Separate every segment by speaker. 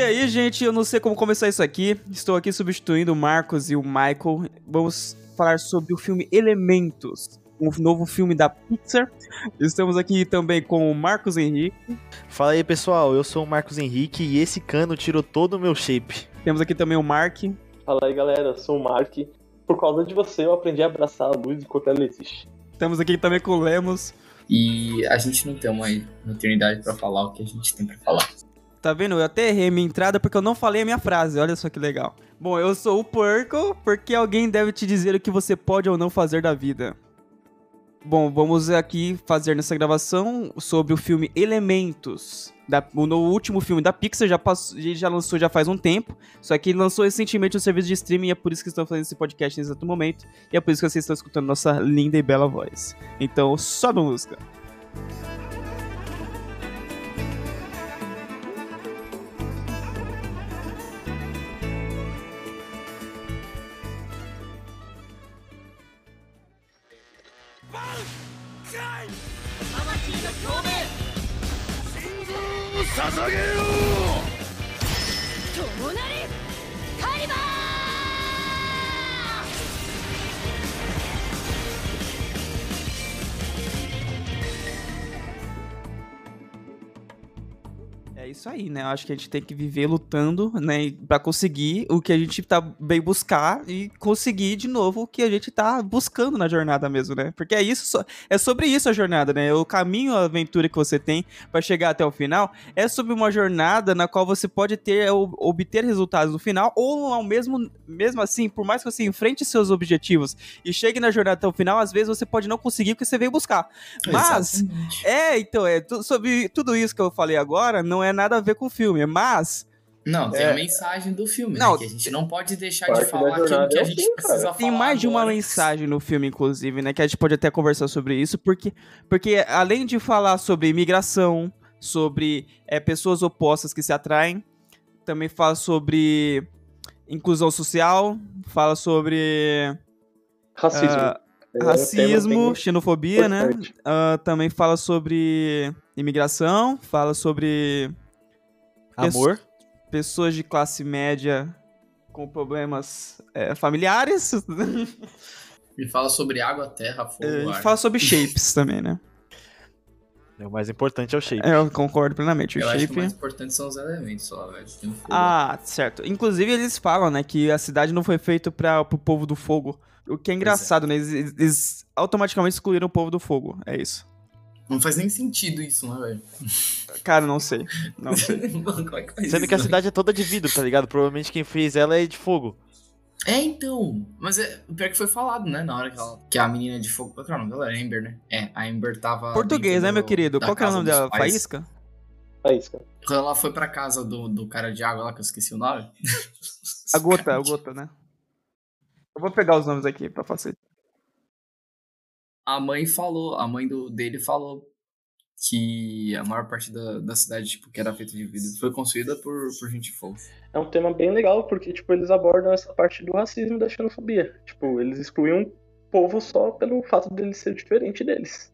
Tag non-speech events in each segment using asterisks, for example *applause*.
Speaker 1: E aí, gente, eu não sei como começar isso aqui. Estou aqui substituindo o Marcos e o Michael. Vamos falar sobre o filme Elementos, um novo filme da Pixar. Estamos aqui também com o Marcos Henrique.
Speaker 2: Fala aí, pessoal. Eu sou o Marcos Henrique e esse cano tirou todo o meu shape.
Speaker 1: Temos aqui também o Mark.
Speaker 3: Fala aí, galera. Eu sou o Mark. Por causa de você, eu aprendi a abraçar a luz enquanto ela existe.
Speaker 1: Estamos aqui também com o Lemos.
Speaker 4: E a gente não tem uma eternidade para falar o que a gente tem para falar.
Speaker 1: Tá vendo? Eu até errei minha entrada porque eu não falei a minha frase. Olha só que legal. Bom, eu sou o Porco porque alguém deve te dizer o que você pode ou não fazer da vida. Bom, vamos aqui fazer nessa gravação sobre o filme Elementos. Da, no último filme da Pixar já, passou, já lançou já faz um tempo, só que lançou recentemente o serviço de streaming e é por isso que estamos fazendo esse podcast nesse exato momento. E é por isso que vocês estão escutando nossa linda e bela voz. Então, sobe a música. 捧げよう。共なり isso aí, né? Eu acho que a gente tem que viver lutando, né? Pra conseguir o que a gente tá bem buscar e conseguir de novo o que a gente tá buscando na jornada mesmo, né? Porque é isso, é sobre isso a jornada, né? O caminho, a aventura que você tem para chegar até o final é sobre uma jornada na qual você pode ter, obter resultados no final ou ao mesmo, mesmo assim, por mais que você enfrente seus objetivos e chegue na jornada até o final, às vezes você pode não conseguir o que você veio buscar. Mas, Exatamente. é, então, é, sobre tudo isso que eu falei agora, não é nada a ver com o filme, mas.
Speaker 4: Não, tem é... a mensagem do filme, né, não, né? Que a gente não pode deixar de falar aquilo que a gente é precisa falar.
Speaker 1: Tem mais de uma mensagem no filme, inclusive, né? Que a gente pode até conversar sobre isso, porque, porque além de falar sobre imigração, sobre é, pessoas opostas que se atraem, também fala sobre inclusão social, fala sobre.
Speaker 3: Racismo.
Speaker 1: Uh, racismo, xenofobia, né? Uh, também fala sobre imigração, fala sobre
Speaker 2: amor,
Speaker 1: pessoas de classe média com problemas é, familiares. *laughs*
Speaker 4: E fala sobre água, terra, fogo,
Speaker 1: é, ar. fala sobre shapes *laughs* também, né?
Speaker 2: É, o mais importante é o shape.
Speaker 1: É, eu concordo plenamente.
Speaker 4: O
Speaker 1: eu shape...
Speaker 4: acho que o mais importante são os elementos só, velho.
Speaker 1: Ah, certo. Inclusive, eles falam, né, que a cidade não foi feita para o povo do fogo. O que é, é. engraçado, é. né? Eles, eles, automaticamente excluíram o povo do fogo. É isso.
Speaker 4: Não faz nem sentido isso, né, velho?
Speaker 1: Cara, não sei. Não sei. *laughs*
Speaker 2: Como é que faz Sendo isso, que a cidade é toda de vidro, tá ligado? Provavelmente quem fez ela é de fogo.
Speaker 4: É, então. Mas é, o pior que foi falado, né? Na hora que, ela, que a menina de fogo. Qual que era o nome dela? Amber, né? É, a Amber tava.
Speaker 1: Português, né, meu querido? Qual que era o nome dela? Pais. Faísca?
Speaker 3: Faísca.
Speaker 4: Quando ela foi pra casa do, do cara de água lá, que eu esqueci o nome.
Speaker 1: a gota, a *laughs* gota, né? Eu vou pegar os nomes aqui pra facilitar
Speaker 4: a mãe falou, a mãe do, dele falou que a maior parte da, da cidade, tipo, que era feita de vidro, foi construída por, por gente fofa.
Speaker 3: É um tema bem legal, porque, tipo, eles abordam essa parte do racismo e da xenofobia. Tipo, eles excluem um povo só pelo fato dele ser diferente deles.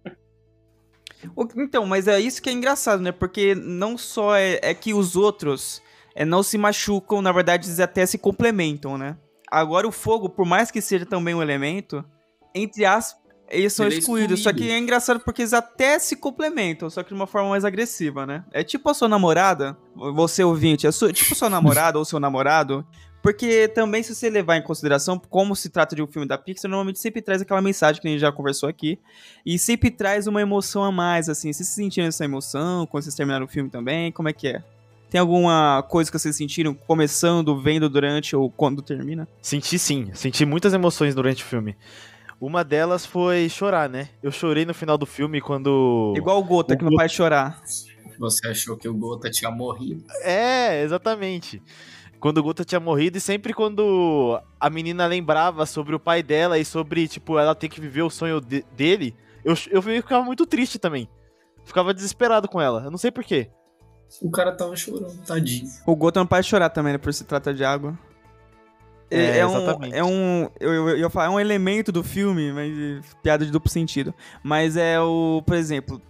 Speaker 1: Então, mas é isso que é engraçado, né? Porque não só é, é que os outros é, não se machucam, na verdade, eles até se complementam, né? Agora o fogo, por mais que seja também um elemento, entre aspas, eles são Ele é excluídos. É só que é engraçado porque eles até se complementam, só que de uma forma mais agressiva, né? É tipo a sua namorada, você ouvinte, é sua, tipo a sua namorada *laughs* ou seu namorado. Porque também, se você levar em consideração, como se trata de um filme da Pixar, normalmente sempre traz aquela mensagem que a gente já conversou aqui. E sempre traz uma emoção a mais, assim. Vocês sentiram essa emoção quando vocês terminaram o filme também? Como é que é? Tem alguma coisa que vocês sentiram começando, vendo durante ou quando termina?
Speaker 2: Senti sim. Senti muitas emoções durante o filme. Uma delas foi chorar, né? Eu chorei no final do filme quando.
Speaker 1: Igual o Gota, o que não faz chorar.
Speaker 4: Você achou que o Gota tinha morrido?
Speaker 2: É, exatamente. Quando o Gota tinha morrido e sempre quando a menina lembrava sobre o pai dela e sobre, tipo, ela ter que viver o sonho de dele, eu, eu ficava muito triste também. Ficava desesperado com ela. Eu não sei porquê.
Speaker 4: O cara tava chorando, tadinho.
Speaker 1: O Gota não pode chorar também, né? Por se trata de água. É, é, um, é um. Eu, eu, eu falar, é um elemento do filme, mas. Piada de duplo sentido. Mas é o. Por exemplo.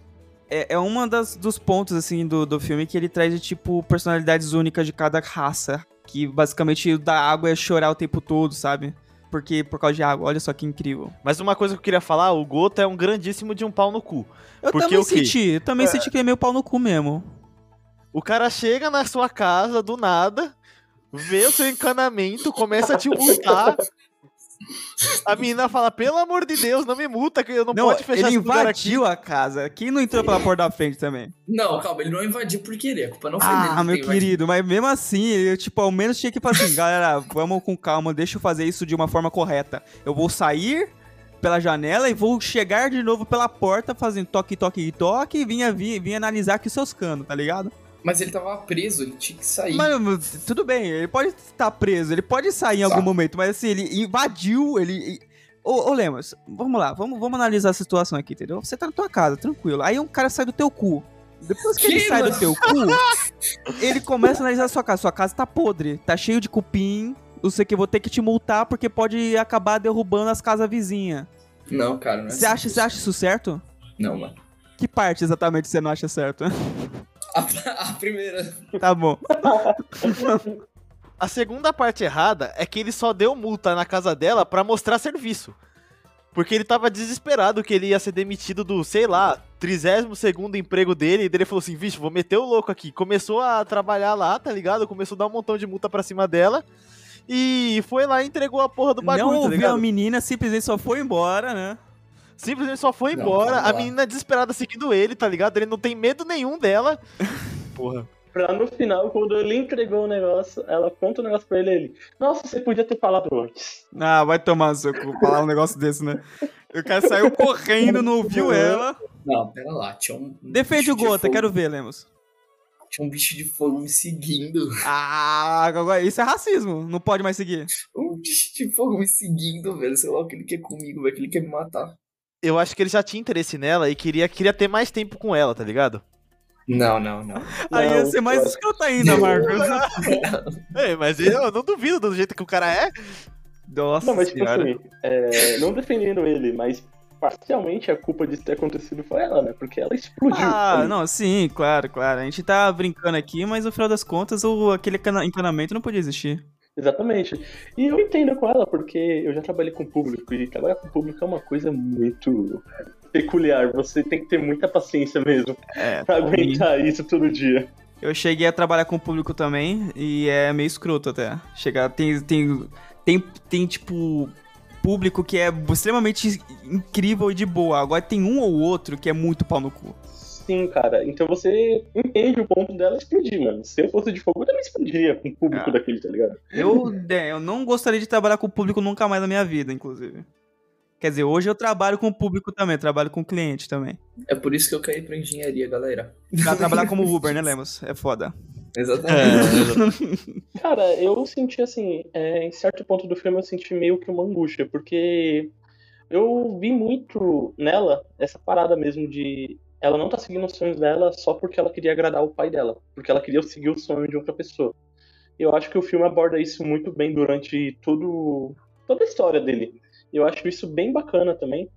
Speaker 1: É, é uma das, dos pontos, assim, do, do filme que ele traz, de, tipo, personalidades únicas de cada raça. Que basicamente o da água é chorar o tempo todo, sabe? Porque por causa de água, olha só que incrível.
Speaker 2: Mas uma coisa que eu queria falar, o Gota é um grandíssimo de um pau no cu.
Speaker 1: Eu
Speaker 2: Porque
Speaker 1: também senti, eu também senti que ele é meio pau no cu mesmo.
Speaker 2: O cara chega na sua casa do nada, vê o seu encanamento, começa a te multar. A menina fala, pelo amor de Deus, não me multa, que eu não,
Speaker 1: Não,
Speaker 2: pode fechar
Speaker 1: ele invadiu a casa. Quem não entrou pela porta da frente também?
Speaker 4: Não, calma, ele não invadiu por querer. A culpa não foi dele.
Speaker 1: Ah,
Speaker 4: de
Speaker 1: meu
Speaker 4: ter invadido.
Speaker 1: querido, mas mesmo assim, ele, tipo, ao menos tinha que falar assim, galera, vamos com calma, deixa eu fazer isso de uma forma correta. Eu vou sair pela janela e vou chegar de novo pela porta fazendo toque, toque, toque e vinha, vinha, vinha analisar aqui seus canos, tá ligado?
Speaker 4: Mas ele tava preso, ele tinha que sair.
Speaker 1: Mas, tudo bem, ele pode estar preso, ele pode sair em algum
Speaker 4: Tá.
Speaker 1: momento, mas assim, ele invadiu, ele... Ô, ô Lemos, vamos lá, vamos, vamos analisar a situação aqui, entendeu? Você tá na tua casa, tranquilo. Aí um cara sai do teu cu. Depois que, ele
Speaker 4: Que,
Speaker 1: sai do
Speaker 4: mano?
Speaker 1: teu cu, ele começa a analisar a sua casa. Sua casa tá podre, tá cheio de cupim. Não sei o que, vou ter que te multar porque pode acabar derrubando as casas vizinhas.
Speaker 4: Não, cara, não é
Speaker 1: Você
Speaker 4: assim.
Speaker 1: acha, você acha isso certo?
Speaker 4: Não, mano.
Speaker 1: Que parte exatamente você não acha certo? *laughs*
Speaker 4: A, *laughs* a primeira.
Speaker 1: tá bom.
Speaker 2: A segunda parte errada é que ele só deu multa na casa dela pra mostrar serviço. Porque ele tava desesperado que ele ia ser demitido do, sei lá, 32 segundo emprego dele. E ele falou assim, vixe, vou meter o louco aqui. Começou a trabalhar lá, tá ligado? Começou a dar um montão de multa pra cima dela. E foi lá e entregou a porra do bagulho,
Speaker 1: não
Speaker 2: tá
Speaker 1: ouviu
Speaker 2: ligado?
Speaker 1: a menina, simplesmente só foi embora, né?
Speaker 2: Simplesmente só foi
Speaker 4: Não,
Speaker 2: embora.
Speaker 4: calma
Speaker 2: a menina desesperada seguindo ele, tá ligado? Ele não tem medo nenhum dela. *laughs* Porra.
Speaker 3: Pra no final, quando ele entregou o negócio, ela conta o negócio pra ele ele. Nossa, você podia ter falado antes.
Speaker 1: Ah, vai tomar seu cu falar um negócio desse, né? O cara saiu correndo, não ouviu ela.
Speaker 4: Não, pera lá. Tinha um.
Speaker 1: Defende o
Speaker 4: de
Speaker 1: Gota,
Speaker 4: fogo-
Speaker 1: quero ver, Lemos.
Speaker 4: Tinha um bicho de fogo me seguindo.
Speaker 1: Ah, agora isso é racismo. Não pode mais seguir.
Speaker 4: Um bicho de fogo me seguindo, velho. Sei lá o que ele quer comigo, velho. Que ele quer me matar.
Speaker 2: Eu acho que ele já tinha interesse nela e queria, queria ter mais tempo com ela, tá ligado?
Speaker 4: Não, não, não.
Speaker 1: Aí ia
Speaker 3: Não,
Speaker 1: ser mais escrota ainda, Marcos. *laughs* *laughs*
Speaker 2: É, mas eu não duvido do jeito que o cara é.
Speaker 1: Nossa
Speaker 3: Não, mas tipo assim, é, não defendendo ele, mas parcialmente a culpa disso ter acontecido foi ela, né? Porque ela explodiu.
Speaker 1: Ah,
Speaker 3: ali.
Speaker 1: não, sim, claro, claro. A gente tá brincando aqui, mas no final das contas, o, aquele cana- encanamento não podia existir.
Speaker 3: Exatamente. E eu entendo com ela, porque eu já trabalhei com público, e trabalhar com público é uma coisa muito peculiar. Você tem que ter muita paciência mesmo
Speaker 1: É,
Speaker 3: pra aguentar isso todo dia.
Speaker 1: Eu cheguei a trabalhar com público também e é meio escroto até. Chegar, tem, tem, tem, tem tipo público que é extremamente incrível e de boa. Agora tem um ou outro que é muito pau no cu.
Speaker 3: Sim, cara. Então você entende o ponto dela explodir, mano. Se eu fosse de fogo, eu também explodiria com o público
Speaker 1: Ah.
Speaker 3: daquele, tá ligado?
Speaker 1: Eu, é, eu não gostaria de trabalhar com o público nunca mais na minha vida, inclusive. Quer dizer, hoje eu trabalho com o público também, trabalho com cliente também.
Speaker 4: É por isso que eu caí pra engenharia, galera.
Speaker 1: Pra trabalhar como Uber, né, Lemos? É foda.
Speaker 4: Exatamente. *laughs*
Speaker 3: Cara, eu senti assim, é, em certo ponto do filme eu senti meio que uma angústia, porque eu vi muito nela essa parada mesmo de ela não tá seguindo os sonhos dela só porque ela queria agradar o pai dela, porque ela queria seguir o sonho de outra pessoa. Eu acho que o filme aborda isso muito bem durante todo, toda a história dele. Eu acho isso bem bacana também.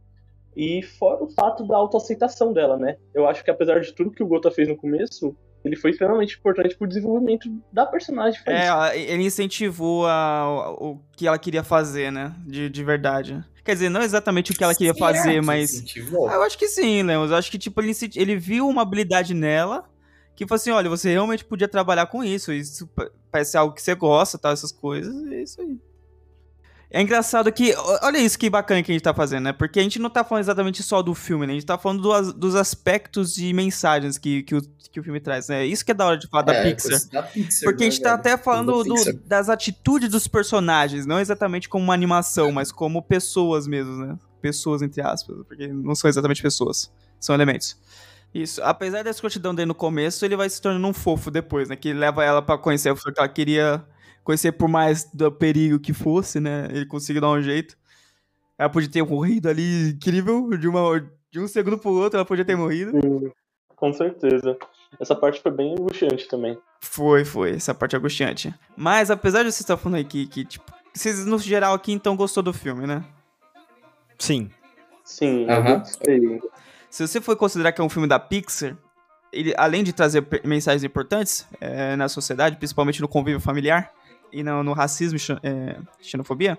Speaker 3: E fora o fato da autoaceitação dela, né? Eu acho que apesar de tudo que o Gota fez no começo, ele foi extremamente importante pro desenvolvimento da personagem.
Speaker 1: É, ela- ele incentivou a- o o que ela queria fazer, né? De, de verdade. Quer dizer, não exatamente o que ela queria
Speaker 4: Será
Speaker 1: fazer,
Speaker 4: que
Speaker 1: mas.
Speaker 4: incentivou?
Speaker 1: Ah, eu acho que sim, Lemos. Eu acho que, tipo, ele, se- ele viu uma habilidade nela que falou assim: olha, você realmente podia trabalhar com isso. Isso pa- parece algo que você gosta, tal, essas coisas. É isso aí. É engraçado que. Olha isso que bacana que a gente tá fazendo, né? Porque a gente não tá falando exatamente só do filme, né? A gente tá falando do dos aspectos e mensagens que, que, o, que o filme traz, né? Isso que é da hora de falar da
Speaker 4: É,
Speaker 1: Pixar.
Speaker 4: coisa da Pixar,
Speaker 1: Porque a
Speaker 4: né,
Speaker 1: gente tá
Speaker 4: velho?
Speaker 1: até falando
Speaker 4: da
Speaker 1: do-
Speaker 4: Pixar.
Speaker 1: das atitudes dos personagens, não exatamente como uma animação, mas como pessoas mesmo, né? Pessoas, entre aspas, porque não são exatamente pessoas, são elementos. Isso. Apesar da escrotidão dele no começo, ele vai se tornando um fofo depois, né? Que leva ela pra conhecer a pessoa que ela queria conhecer por mais do perigo que fosse, né? Ele conseguiu dar um jeito. Ela podia ter morrido ali, incrível, de, uma, de um segundo pro outro, ela podia ter morrido.
Speaker 3: Com certeza. Essa parte foi bem angustiante também.
Speaker 1: Foi, foi. Essa parte é angustiante. Mas, apesar de vocês estar falando aqui que, tipo, vocês, no geral, aqui, então, gostou do filme, né?
Speaker 2: Sim.
Speaker 3: Sim, eu gostei.
Speaker 1: Se você for considerar que é um filme da Pixar, ele, além de trazer mensagens importantes é, na sociedade, principalmente no convívio familiar e no, no racismo e é, xenofobia,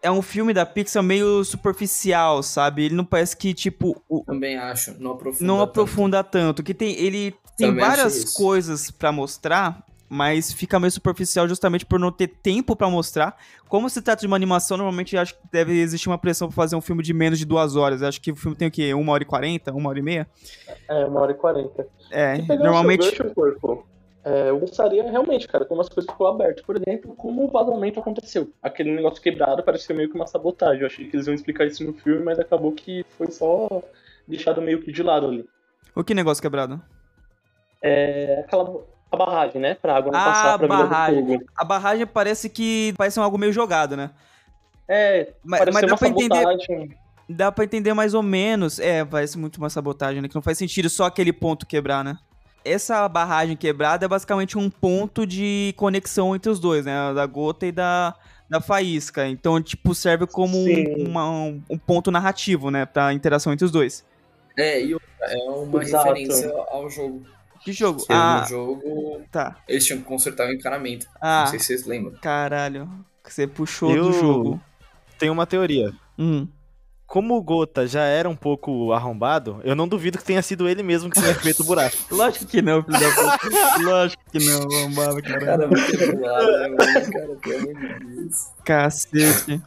Speaker 1: é um filme da Pixar meio superficial, sabe? Ele não parece que, tipo, o-
Speaker 4: Também acho. Não aprofunda.
Speaker 1: não
Speaker 4: tanto.
Speaker 1: aprofunda tanto. Que tem, ele tem
Speaker 4: Também
Speaker 1: várias coisas pra mostrar, mas fica meio superficial justamente por não ter tempo pra mostrar. Como se trata de uma animação, normalmente eu acho que deve existir uma pressão pra fazer um filme de menos de duas horas. Eu acho que o filme tem o quê? Uma hora e quarenta? Uma hora e meia?
Speaker 3: É, uma hora e quarenta.
Speaker 1: É, normalmente.
Speaker 3: gancho, corpo, é, eu gostaria realmente, cara, como as coisas ficou abertas. Por exemplo, como o vazamento aconteceu. Aquele negócio quebrado parecia meio que uma sabotagem. Eu achei que eles iam explicar isso no filme, mas acabou que foi só deixado meio que de lado ali.
Speaker 1: O que negócio quebrado?
Speaker 3: É aquela a barragem, né? Pra água não
Speaker 1: Ah,
Speaker 3: passar pra Vila do
Speaker 1: barragem.
Speaker 3: Fogo.
Speaker 1: A barragem parece que parece algo meio jogado, né?
Speaker 3: É,
Speaker 1: Mas, mas dá
Speaker 3: uma
Speaker 1: pra entender. Dá pra entender mais ou menos. É, parece muito uma sabotagem, né? Que não faz sentido só aquele ponto quebrar, né? Essa barragem quebrada é basicamente um ponto de conexão entre os dois, né? Da gota e da, da faísca. Então, tipo, serve como um, uma- um- um ponto narrativo, né? Pra interação entre os dois.
Speaker 4: É, e é uma
Speaker 3: Exato.
Speaker 4: referência ao jogo.
Speaker 1: Que jogo?
Speaker 4: Que
Speaker 1: Ah,
Speaker 4: no jogo
Speaker 1: tá.
Speaker 4: eles tinham que consertar o encanamento.
Speaker 1: Ah,
Speaker 4: Não sei se vocês lembram.
Speaker 1: caralho. Você puxou
Speaker 2: Eu-
Speaker 1: do jogo.
Speaker 2: Tem uma teoria.
Speaker 1: Hum.
Speaker 2: Como o Gota já era um pouco arrombado, eu não duvido que tenha sido ele mesmo que tenha *laughs* feito o buraco.
Speaker 1: Lógico que não, filho da puta. Lógico que não, arrombado, caralho.
Speaker 4: Cara, né.
Speaker 1: Cacete.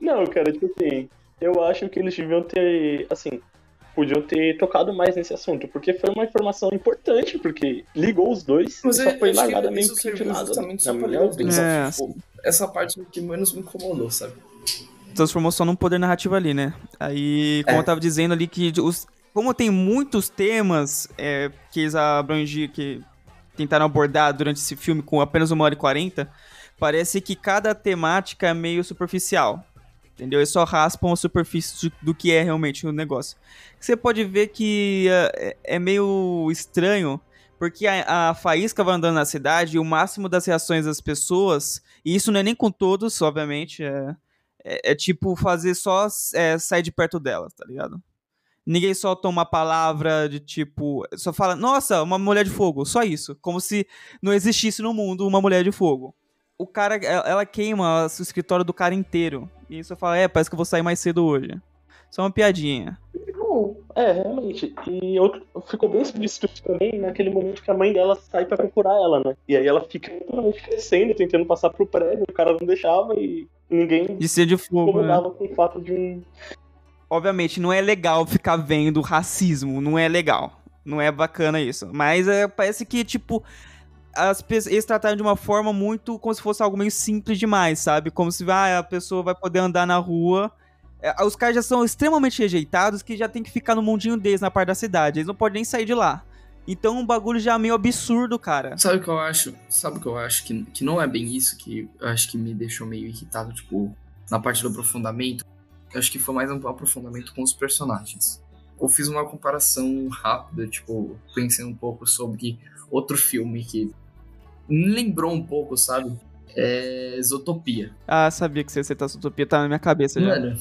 Speaker 3: Não, cara, tipo assim, eu acho que eles deviam ter, assim, podiam ter tocado mais nesse assunto, porque foi uma informação importante, porque ligou os dois
Speaker 4: Mas
Speaker 3: e só foi largada meio
Speaker 4: isso
Speaker 3: que de lado,
Speaker 4: justamente
Speaker 3: na
Speaker 4: só pra
Speaker 3: minha
Speaker 4: ligar os
Speaker 3: opinião.
Speaker 4: dois,
Speaker 1: É.
Speaker 4: Tipo, essa parte que menos me incomodou, sabe?
Speaker 1: Transformou só num poder narrativo ali, né? Aí, como
Speaker 4: É.
Speaker 1: eu tava dizendo ali, que os, como tem muitos temas é, que eles que tentaram abordar durante esse filme com apenas uma hora e quarenta, parece que cada temática é meio superficial. Entendeu? Eles só raspam a superfície do, do que é realmente o negócio. Você pode ver que é, é meio estranho, porque a, a faísca vai andando na cidade e o máximo das reações das pessoas, e isso não é nem com todos, obviamente, é, é, é tipo fazer só é, sair de perto dela, tá ligado? Ninguém solta uma palavra de tipo. Só fala, nossa, uma mulher de fogo, só isso. Como se não existisse no mundo uma mulher de fogo. O cara, ela, queima o escritório do cara inteiro. E isso fala, é, parece que eu vou sair mais cedo hoje. Só uma piadinha.
Speaker 3: Não, é, realmente. E outro, ficou bem explícito também naquele momento que a mãe dela sai pra procurar ela, né? E aí ela fica crescendo, tentando passar pro prédio, o cara não deixava e ninguém
Speaker 1: De ser de fogo, né?
Speaker 3: incomodava com o fato de um.
Speaker 1: obviamente, não é legal ficar vendo racismo, não é legal. Não é bacana isso. Mas é, parece que, tipo, as pe- eles trataram de uma forma muito como se fosse algo meio simples demais, sabe? Como se ah, a pessoa vai poder andar na rua. É, os caras já são extremamente rejeitados que já tem que ficar no mundinho deles, na parte da cidade. Eles não podem nem sair de lá. Então um bagulho já meio absurdo, cara.
Speaker 4: Sabe o que eu acho? Sabe o que eu acho? Que, que não é bem isso, que eu acho que me deixou meio irritado, tipo, na parte do aprofundamento. Eu acho que foi mais um aprofundamento com os personagens. Eu fiz uma comparação rápida, tipo, pensei um pouco sobre outro filme que me lembrou um pouco, sabe? É Zootopia.
Speaker 1: Ah, sabia que você ia essa utopia, tá na minha cabeça já.
Speaker 4: Mano,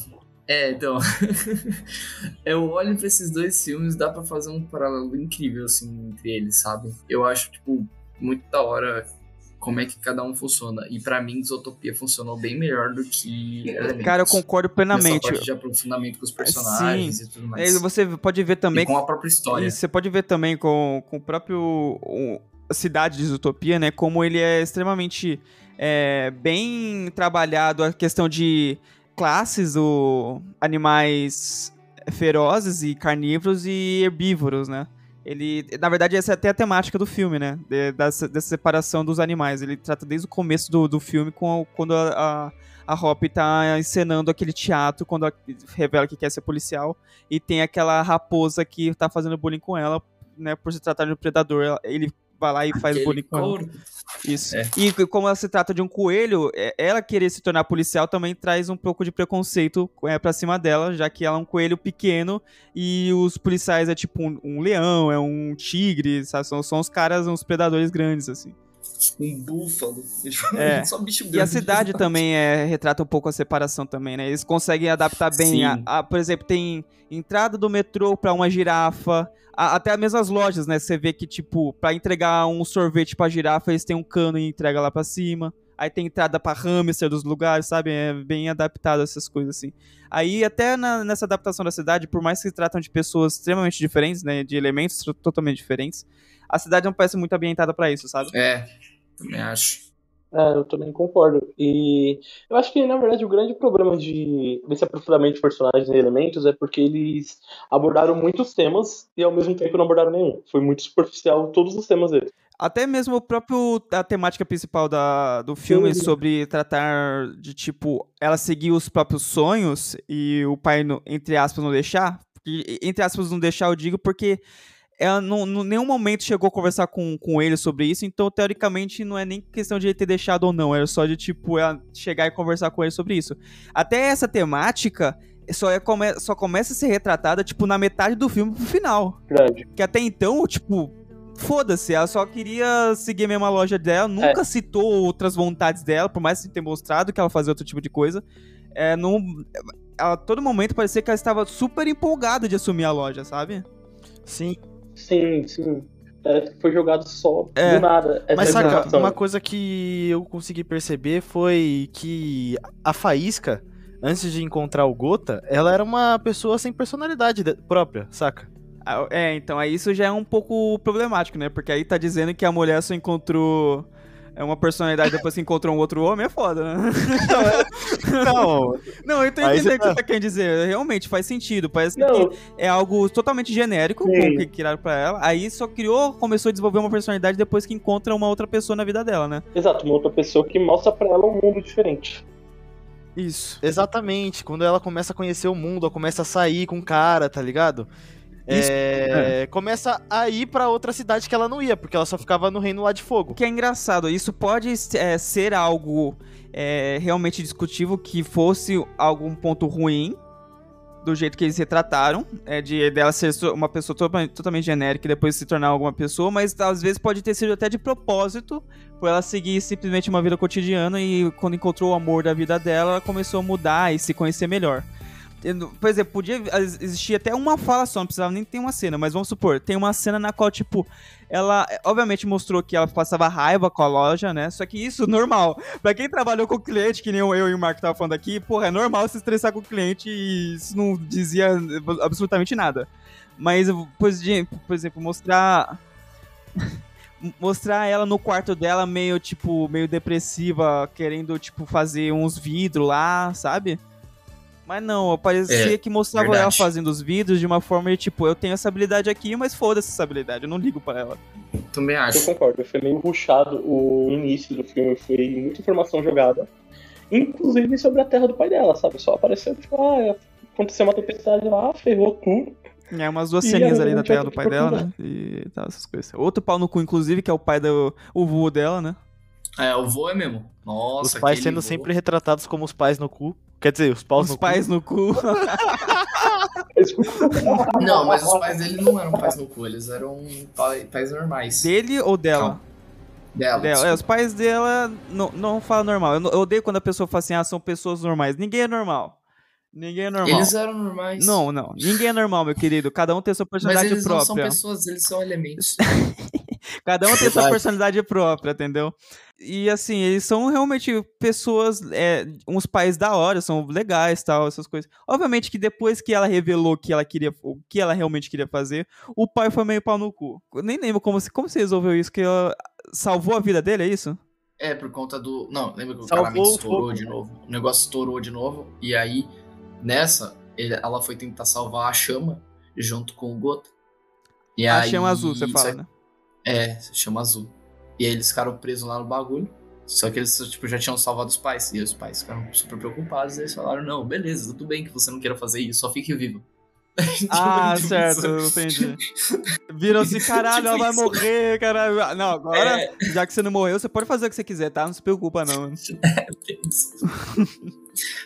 Speaker 4: é, então. *laughs* eu olho pra esses dois filmes, dá pra fazer um paralelo incrível, assim, entre eles, sabe? Eu acho, tipo, muito da hora como é que cada um funciona. E pra mim, Zootopia funcionou bem melhor do que Elementos.
Speaker 1: Cara, eu concordo
Speaker 4: Nessa
Speaker 1: plenamente.
Speaker 4: parte de aprofundamento com os personagens e tudo
Speaker 1: É,
Speaker 4: mais.
Speaker 1: você pode ver também
Speaker 4: E com a própria história.
Speaker 1: E você pode ver também com, com o próprio o- cidade de Zootopia, né? Como ele é extremamente é, bem trabalhado a questão de classes, o animais ferozes e carnívoros e herbívoros, né? Ele, na verdade, essa é até a temática do filme, né? De- dessa, dessa separação dos animais. Ele trata desde o começo do, do filme, com, quando a, a, a tá encenando aquele teatro, quando ela revela que quer ser policial, e tem aquela raposa que tá fazendo bullying com ela, né? Por se tratar de um predador. Ele vai lá e faz
Speaker 4: Aquele
Speaker 1: bullying com ela.
Speaker 4: couro.
Speaker 1: Isso.
Speaker 4: É.
Speaker 1: E como ela se trata de um coelho, é- ela querer se tornar policial também traz um pouco de preconceito é, pra cima dela, já que ela é um coelho pequeno e os policiais é tipo um, um leão, é um tigre, sabe? São, são os caras, uns predadores grandes, assim.
Speaker 4: Um búfalo. *laughs*
Speaker 1: É.
Speaker 4: Só bicho grande.
Speaker 1: E a cidade também é, retrata um pouco a separação também, né? Eles conseguem adaptar bem. A, a- por exemplo, tem entrada do metrô pra uma girafa. a- até as mesmas lojas, né? Você vê que, tipo, pra entregar um sorvete pra girafa, eles têm um cano e entrega lá pra cima. Aí tem entrada pra hamster dos lugares, sabe? É bem adaptado essas coisas, assim. Aí, até na- nessa adaptação da cidade, por mais que se tratam de pessoas extremamente diferentes, né? De elementos totalmente diferentes, a cidade não parece muito ambientada pra isso, sabe?
Speaker 4: É, também acho.
Speaker 3: É, eu também concordo. E eu acho que, na verdade, o grande problema de, desse aprofundamento de personagens e elementos é porque eles abordaram muitos temas e, ao mesmo tempo, não abordaram nenhum. Foi muito superficial todos os temas deles.
Speaker 1: Até mesmo o próprio a temática principal da, do filme
Speaker 3: Sim.
Speaker 1: sobre tratar de tipo ela seguir os próprios sonhos e o pai no- entre aspas não deixar, e, entre aspas não deixar eu digo porque ela não, em nenhum momento chegou a conversar com, com ele sobre isso, então teoricamente não é nem questão de ele ter deixado ou não, era só de tipo ela chegar e conversar com ele sobre isso. Até essa temática só, é, come, só começa a ser retratada tipo na metade do filme pro final.
Speaker 3: Verdade.
Speaker 1: Que até então, tipo, foda-se, ela só queria seguir a mesma loja dela, nunca citou outras vontades dela, por mais que tenha mostrado que ela fazia outro tipo de coisa. É, não, ela, a todo momento parecia que ela estava super empolgada de assumir a loja, sabe?
Speaker 2: Sim.
Speaker 3: Sim, sim. Parece que foi jogado só
Speaker 1: É.
Speaker 3: do nada. Essa
Speaker 2: Mas saca, uma coisa que eu consegui perceber foi que a Faísca, antes de encontrar o Gota, ela era uma pessoa sem personalidade de- própria, saca?
Speaker 1: Ah, É, então aí isso já é um pouco problemático, né? Porque aí tá dizendo que a mulher só encontrou é uma personalidade depois que encontrou um outro homem, é foda, né? *laughs*
Speaker 2: Não,
Speaker 1: Não, eu tô
Speaker 2: Aí
Speaker 1: entendendo
Speaker 2: você
Speaker 1: o que você
Speaker 2: tá-
Speaker 1: tá querendo dizer. Realmente faz sentido. Parece
Speaker 3: Não,
Speaker 1: que é algo totalmente genérico que criaram pra ela. Aí só criou, começou a desenvolver uma personalidade depois que encontra uma outra pessoa na vida dela, né?
Speaker 3: exato, uma outra pessoa que mostra pra ela um mundo diferente.
Speaker 1: Isso.
Speaker 2: exatamente. Quando ela começa a conhecer o mundo, ela começa a sair com o cara, tá ligado?
Speaker 1: Isso-
Speaker 2: É, Começa a ir pra outra cidade que ela não ia, porque ela só ficava no reino lá de fogo.
Speaker 1: O que é engraçado, isso pode é, ser algo é, realmente discutível que fosse algum ponto ruim do jeito que eles retrataram, é, de dela ser uma pessoa to- totalmente genérica e depois se tornar alguma pessoa, mas às vezes pode ter sido até de propósito, por ela seguir simplesmente uma vida cotidiana e quando encontrou o amor da vida dela, ela começou a mudar e se conhecer melhor. Por exemplo, podia ex- existir até uma fala só, não precisava nem ter uma cena, mas vamos supor, tem uma cena na qual, tipo, ela obviamente mostrou que ela passava raiva com a loja, né? Só que isso, normal. *laughs* Pra quem trabalhou com o cliente, que nem eu e o Marco tava falando aqui, porra, é normal se estressar com o cliente e isso não dizia absolutamente nada. Mas, por exemplo mostrar. *laughs* Mostrar ela no quarto dela meio, tipo, meio depressiva, querendo, tipo, fazer uns vidros lá, sabe? Mas não, parecia
Speaker 4: É,
Speaker 1: que mostrava
Speaker 4: verdade.
Speaker 1: ela fazendo os vidros de uma forma, tipo, eu tenho essa habilidade aqui, mas foda-se essa habilidade, eu não ligo pra ela.
Speaker 4: Também
Speaker 3: Eu
Speaker 4: acho.
Speaker 3: concordo, foi meio ruchado o início do filme, foi muita informação jogada. Inclusive sobre a terra do pai dela, sabe? Só apareceu, tipo, ah, aconteceu uma tempestade lá, ferrou tudo.
Speaker 1: É, umas duas ceninhas ali
Speaker 3: tinha
Speaker 1: terra do pai dela, né? E tal, essas coisas. Outro pau no cu, inclusive, que é o pai do o vô dela, né?
Speaker 4: É, o vô é mesmo. Nossa,
Speaker 2: os pais sendo
Speaker 4: vô.
Speaker 2: sempre retratados como os pais no cu. Quer dizer, os paus
Speaker 1: Os
Speaker 2: no
Speaker 1: pais no cu. *laughs*
Speaker 4: Não, mas os pais dele não eram pais no cu, eles eram pai- pais normais.
Speaker 1: Dele ou dela?
Speaker 4: Calma. Dela.
Speaker 1: Dela. É, os pais dela não, não falam normal. Eu, não- eu odeio quando a pessoa fala assim, ah, são pessoas normais. Ninguém é normal. Ninguém é normal.
Speaker 4: Eles eram normais.
Speaker 1: Não, não. Ninguém é normal, meu querido. Cada um tem sua
Speaker 4: Mas
Speaker 1: personalidade
Speaker 4: eles não são
Speaker 1: própria.
Speaker 4: pessoas, eles são elementos. *laughs*
Speaker 1: Cada um tem sua personalidade própria, entendeu? E assim, eles são realmente pessoas, é, uns pais da hora, são legais tal, essas coisas. Obviamente que depois que ela revelou que ela queria, o que ela realmente queria fazer, o pai foi meio pau no cu. Eu nem lembro como, se- como você resolveu isso, que ela salvou a vida dele, é isso?
Speaker 4: É, por conta do. Não, lembra que o
Speaker 2: Salvou
Speaker 4: casamento
Speaker 2: o
Speaker 4: estourou de novo? O negócio estourou de novo. E aí, nessa, ele- ela foi tentar salvar a chama junto com o Gota. E
Speaker 1: a
Speaker 4: aí,
Speaker 1: chama azul, você fala, né?
Speaker 4: É, chama azul. E aí eles ficaram presos lá no bagulho. Só que eles tipo, já tinham salvado os pais. E os pais ficaram super preocupados. E eles falaram: Não, beleza, tudo bem que você não queira fazer isso, só fique vivo. *laughs* Tipo,
Speaker 1: Ah,
Speaker 4: tipo
Speaker 1: certo,
Speaker 4: isso.
Speaker 1: entendi. Viram-se, *laughs* caralho, ela
Speaker 4: Tipo
Speaker 1: vai
Speaker 4: isso.
Speaker 1: morrer, caralho. Ah, Não, agora,
Speaker 4: É.
Speaker 1: já que você não morreu, você pode fazer o que você quiser, tá? Não se preocupa, não. *laughs*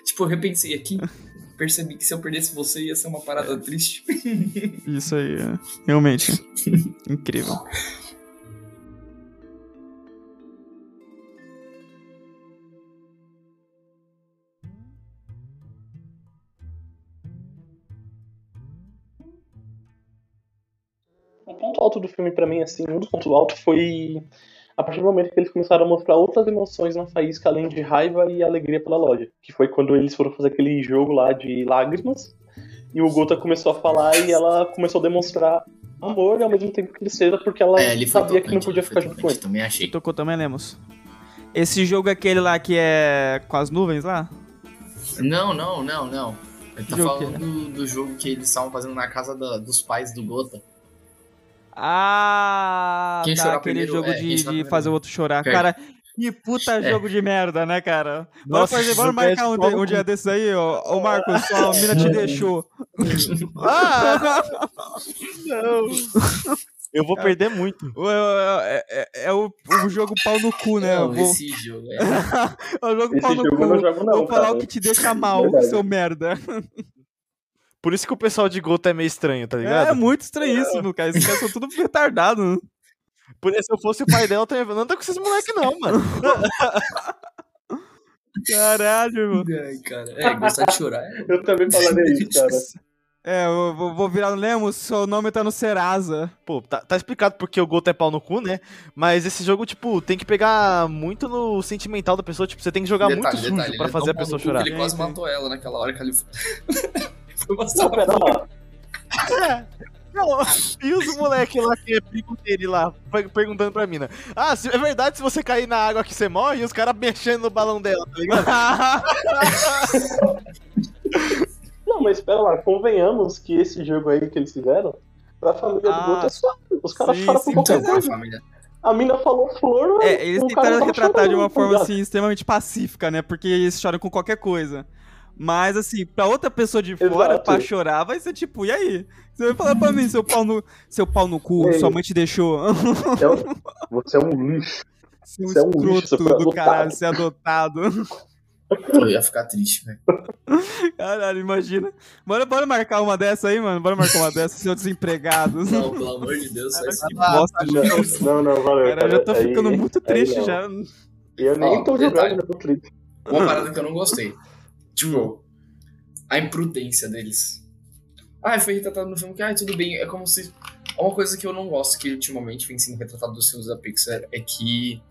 Speaker 4: tipo, eu repensei aqui. Percebi que se eu perdesse você ia ser uma parada triste.
Speaker 1: Isso aí, é. realmente. Incrível.
Speaker 3: Alto do filme pra mim, assim, um dos pontos altos foi a partir do momento que eles começaram a mostrar outras emoções na faísca além de raiva e alegria pela loja. Que foi quando eles foram fazer aquele jogo lá de lágrimas. E o Gota começou a falar e ela começou a demonstrar amor ao mesmo tempo que tristeza, porque ela
Speaker 4: É,
Speaker 3: sabia que não podia ficar junto com ele.
Speaker 4: Também achei.
Speaker 1: Tocou também, Lemos. Esse jogo é aquele lá que é com as nuvens lá?
Speaker 4: Não, não, não, não. Ele tá
Speaker 1: Jogo
Speaker 4: falando do, do jogo que eles estavam fazendo na casa da- dos pais do Gota.
Speaker 1: Ah,
Speaker 4: Quem
Speaker 1: tá, aquele
Speaker 4: primeiro-
Speaker 1: jogo
Speaker 4: é,
Speaker 1: de, de fazer o outro chorar. Cara, que puta
Speaker 4: É.
Speaker 1: jogo de merda, né, cara? Bora,
Speaker 2: Nossa,
Speaker 1: fazer,
Speaker 2: esse
Speaker 1: bora
Speaker 2: é
Speaker 1: marcar um, um dia desses aí, ó. Ô, Marcos, sua mina te deixou.
Speaker 2: Ah! *laughs* Não! Eu vou perder muito.
Speaker 1: É, é- é o, o jogo pau no cu, né?
Speaker 4: Não,
Speaker 1: vou-
Speaker 4: esse jogo é. *laughs*
Speaker 1: É o jogo
Speaker 3: Esse
Speaker 1: pau no
Speaker 3: jogo
Speaker 1: cu.
Speaker 3: não jogo não,
Speaker 1: vou falar
Speaker 3: cara.
Speaker 1: o que te deixa mal, seu merda. *laughs*
Speaker 2: Por isso que o pessoal de Gota é meio estranho, tá ligado?
Speaker 1: É muito estranhíssimo, cara. Esses caras são tudo retardados.
Speaker 2: Por isso, se eu fosse o pai dela, eu também não anda com esses moleques não, mano. *laughs*
Speaker 1: Caralho, mano.
Speaker 4: Ai, cara. É, *laughs* gostar de chorar. é-
Speaker 3: Eu também falaria isso, cara.
Speaker 1: É, eu vou, virar no Lemos, seu nome tá no Serasa.
Speaker 2: Pô, tá, tá explicado porque o Gota é pau no cu, né? Mas esse jogo, tipo, tem que pegar muito no sentimental da pessoa. Tipo, você tem que jogar
Speaker 4: Detalhe,
Speaker 2: muito sujo
Speaker 4: detalhe,
Speaker 2: pra
Speaker 4: ele é
Speaker 2: fazer a pessoa chorar.
Speaker 4: Ele quase
Speaker 1: sim.
Speaker 4: matou ela naquela hora que ele *laughs*
Speaker 3: Não, pera lá.
Speaker 2: Não, e os moleques lá que é primo dele lá, per- perguntando pra mina. Ah, se- é verdade se você cair na água que você morre? E os caras mexendo no balão dela, tá ligado? *laughs*
Speaker 3: Não, mas espera lá, convenhamos que esse jogo aí que eles fizeram, pra família
Speaker 1: Ah,
Speaker 3: do Goto é suave. Os caras
Speaker 1: sim,
Speaker 3: choram por qualquer
Speaker 1: então,
Speaker 4: a
Speaker 3: coisa.
Speaker 4: família.
Speaker 3: A mina falou flor, mas
Speaker 1: É, eles tentaram
Speaker 3: tava
Speaker 1: retratar de uma
Speaker 3: tá
Speaker 1: forma
Speaker 3: ligado?
Speaker 1: assim extremamente pacífica, né? Porque eles choram com qualquer coisa. Mas assim, pra outra pessoa de fora,
Speaker 3: Exato.
Speaker 1: pra chorar, vai ser tipo, e aí? Você vai falar pra mim, seu pau no, seu pau no cu,
Speaker 3: Ei.
Speaker 1: sua mãe te deixou.
Speaker 3: Você é um- Você é um lixo.
Speaker 1: Você é um
Speaker 3: Você é um lixo,
Speaker 1: do
Speaker 3: adotado.
Speaker 1: caralho, você é adotado.
Speaker 4: Eu ia ficar triste, velho.
Speaker 1: Caralho, imagina. Bora, bora marcar uma dessa aí, mano. Bora marcar uma dessa, seu desempregado.
Speaker 4: Não, pelo amor de Deus, isso que
Speaker 1: Bosta,
Speaker 3: Não, não, valeu.
Speaker 1: Cara, eu já tô
Speaker 3: Aí-
Speaker 1: ficando muito triste já.
Speaker 3: E eu nem
Speaker 4: Ó,
Speaker 3: tô
Speaker 4: detalhe.
Speaker 3: jogando, eu tô triste.
Speaker 4: Uma parada que eu não gostei. Tipo, a imprudência deles. Ah, foi retratado no filme que, ah, tudo bem. É como se. Uma coisa que eu não gosto, que ultimamente vem sendo retratado dos filmes da Pixar, é que.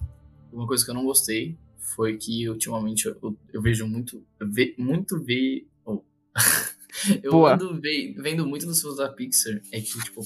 Speaker 4: Uma coisa que eu não gostei foi que ultimamente eu, eu- eu vejo muito. eu ve- muito ver. oh. *laughs* eu
Speaker 1: Boa.
Speaker 4: ando ve- vendo muito dos filmes da Pixar. É que, tipo.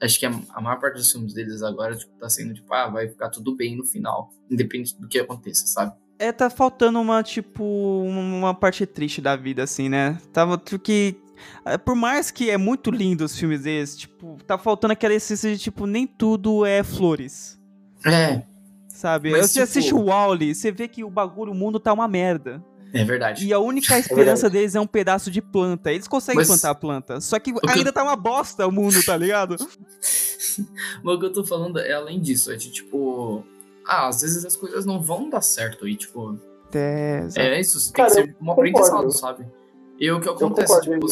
Speaker 4: Acho que a, a maior parte dos filmes deles agora, tipo, tá sendo, tipo, ah, vai ficar tudo bem no final. Independente do que aconteça, sabe?
Speaker 1: É, tá faltando uma, tipo, uma parte triste da vida, assim, né? Tava que. é, Por mais que é muito lindo os filmes deles, tipo, tá faltando aquela essência de, tipo, nem tudo é flores.
Speaker 4: É,
Speaker 1: Sabe?
Speaker 4: Mas,
Speaker 1: você
Speaker 4: tipo-
Speaker 1: assiste o Wally, você vê que o bagulho, o mundo tá uma merda.
Speaker 4: é verdade.
Speaker 1: E a única *laughs* esperança
Speaker 3: verdade.
Speaker 1: deles é um pedaço de planta. Eles conseguem
Speaker 4: Mas-
Speaker 1: plantar a planta. Só que ainda tá uma bosta o mundo, tá ligado? *laughs*
Speaker 4: Mas o que eu tô falando é além disso, é de tipo. Ah, às vezes as coisas não vão dar certo e, tipo.
Speaker 1: É,
Speaker 4: É isso, tem
Speaker 3: Cara,
Speaker 4: que ser um aprendizado, sabe? E o que acontece, tipo,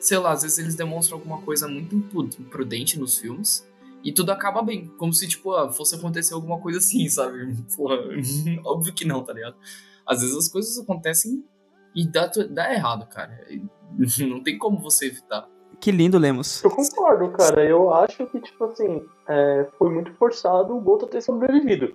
Speaker 4: sei lá, às vezes eles demonstram alguma coisa muito imprudente nos filmes e tudo acaba bem. Como se, tipo, ah, fosse acontecer alguma coisa assim, sabe? *laughs* Porra, *laughs* óbvio que não, tá ligado? Às vezes as coisas acontecem e dá, dá errado, cara. *laughs* Não tem como você evitar.
Speaker 1: Que lindo, Lemos.
Speaker 3: Eu concordo, cara. Eu acho que, tipo assim, é, foi muito forçado o Goto ter sobrevivido.